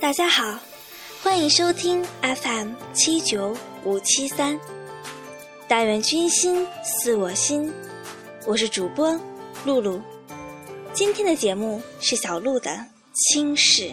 大家好，欢迎收听 FM 七九五七三。但愿君心似我心，我是主播露露。今天的节目是小鹿的轻视。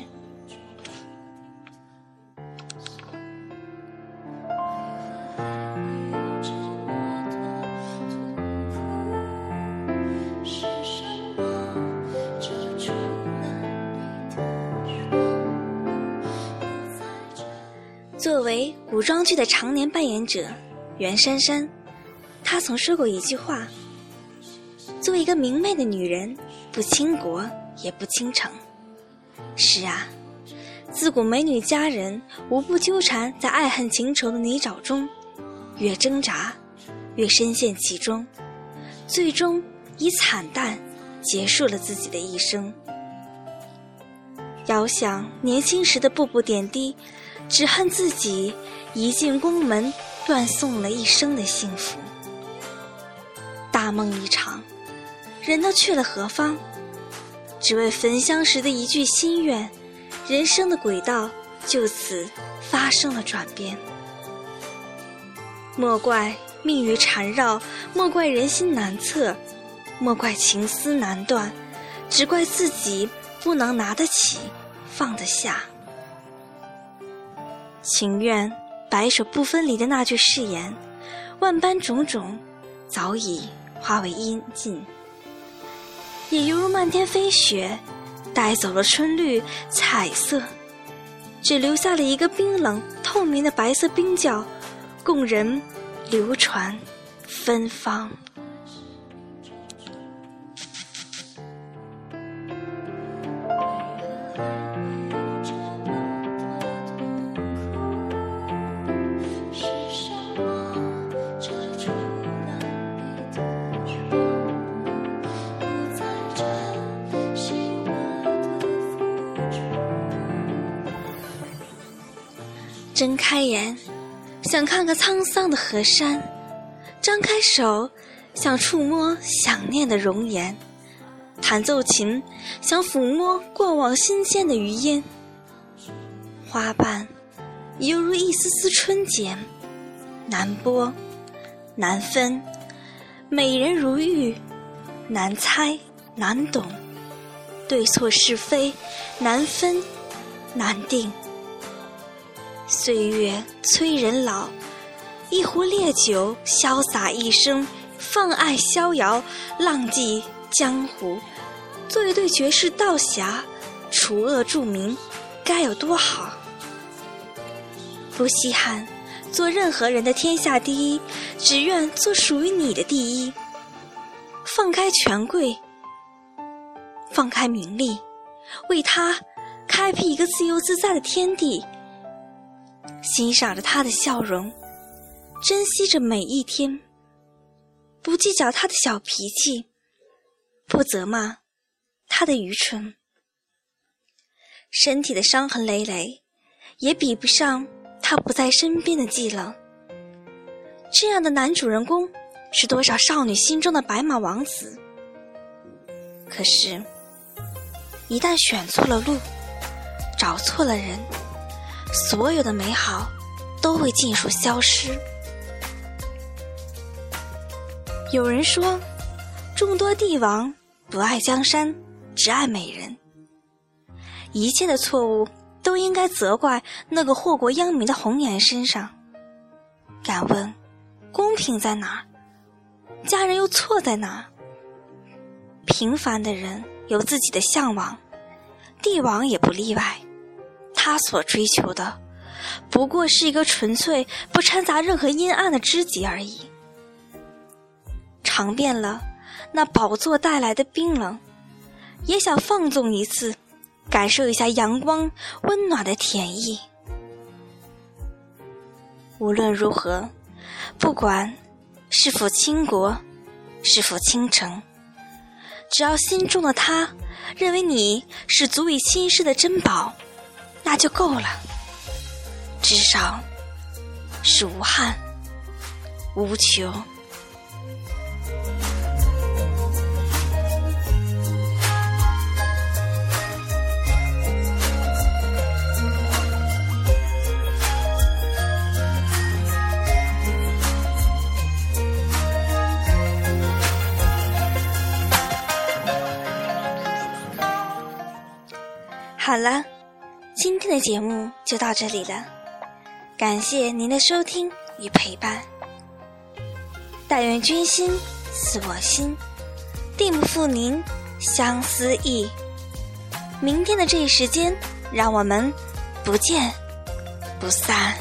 古装剧的常年扮演者，袁姗姗，她曾说过一句话：“做一个明媚的女人，不倾国也不倾城。”是啊，自古美女佳人无不纠缠在爱恨情仇的泥沼中，越挣扎，越深陷其中，最终以惨淡结束了自己的一生。遥想年轻时的步步点滴。只恨自己一进宫门，断送了一生的幸福。大梦一场，人都去了何方？只为焚香时的一句心愿，人生的轨道就此发生了转变。莫怪命运缠绕，莫怪人心难测，莫怪情丝难断，只怪自己不能拿得起，放得下。情愿白首不分离的那句誓言，万般种种，早已化为阴烬。也犹如漫天飞雪，带走了春绿彩色，只留下了一个冰冷透明的白色冰窖，供人流传芬芳。睁开眼，想看看沧桑的河山；张开手，想触摸想念的容颜；弹奏琴，想抚摸过往新鲜的余音。花瓣犹如一丝丝春茧，难剥，难分；美人如玉，难猜，难懂；对错是非，难分，难定。岁月催人老，一壶烈酒，潇洒一生，放爱逍遥，浪迹江湖，做一对绝世道侠，除恶助民，该有多好？不稀罕做任何人的天下第一，只愿做属于你的第一。放开权贵，放开名利，为他开辟一个自由自在的天地。欣赏着他的笑容，珍惜着每一天，不计较他的小脾气，不责骂他的愚蠢。身体的伤痕累累，也比不上他不在身边的寂冷。这样的男主人公，是多少少女心中的白马王子。可是，一旦选错了路，找错了人。所有的美好都会尽数消失。有人说，众多帝王不爱江山，只爱美人。一切的错误都应该责怪那个祸国殃民的红颜身上。敢问，公平在哪儿？家人又错在哪儿？平凡的人有自己的向往，帝王也不例外。他所追求的，不过是一个纯粹不掺杂任何阴暗的知己而已。尝遍了那宝座带来的冰冷，也想放纵一次，感受一下阳光温暖的甜意。无论如何，不管是否倾国，是否倾城，只要心中的他认为你是足以亲视的珍宝。那就够了，至少是无憾无穷。好了。今天的节目就到这里了，感谢您的收听与陪伴。但愿君心似我心，定不负您相思意。明天的这一时间，让我们不见不散。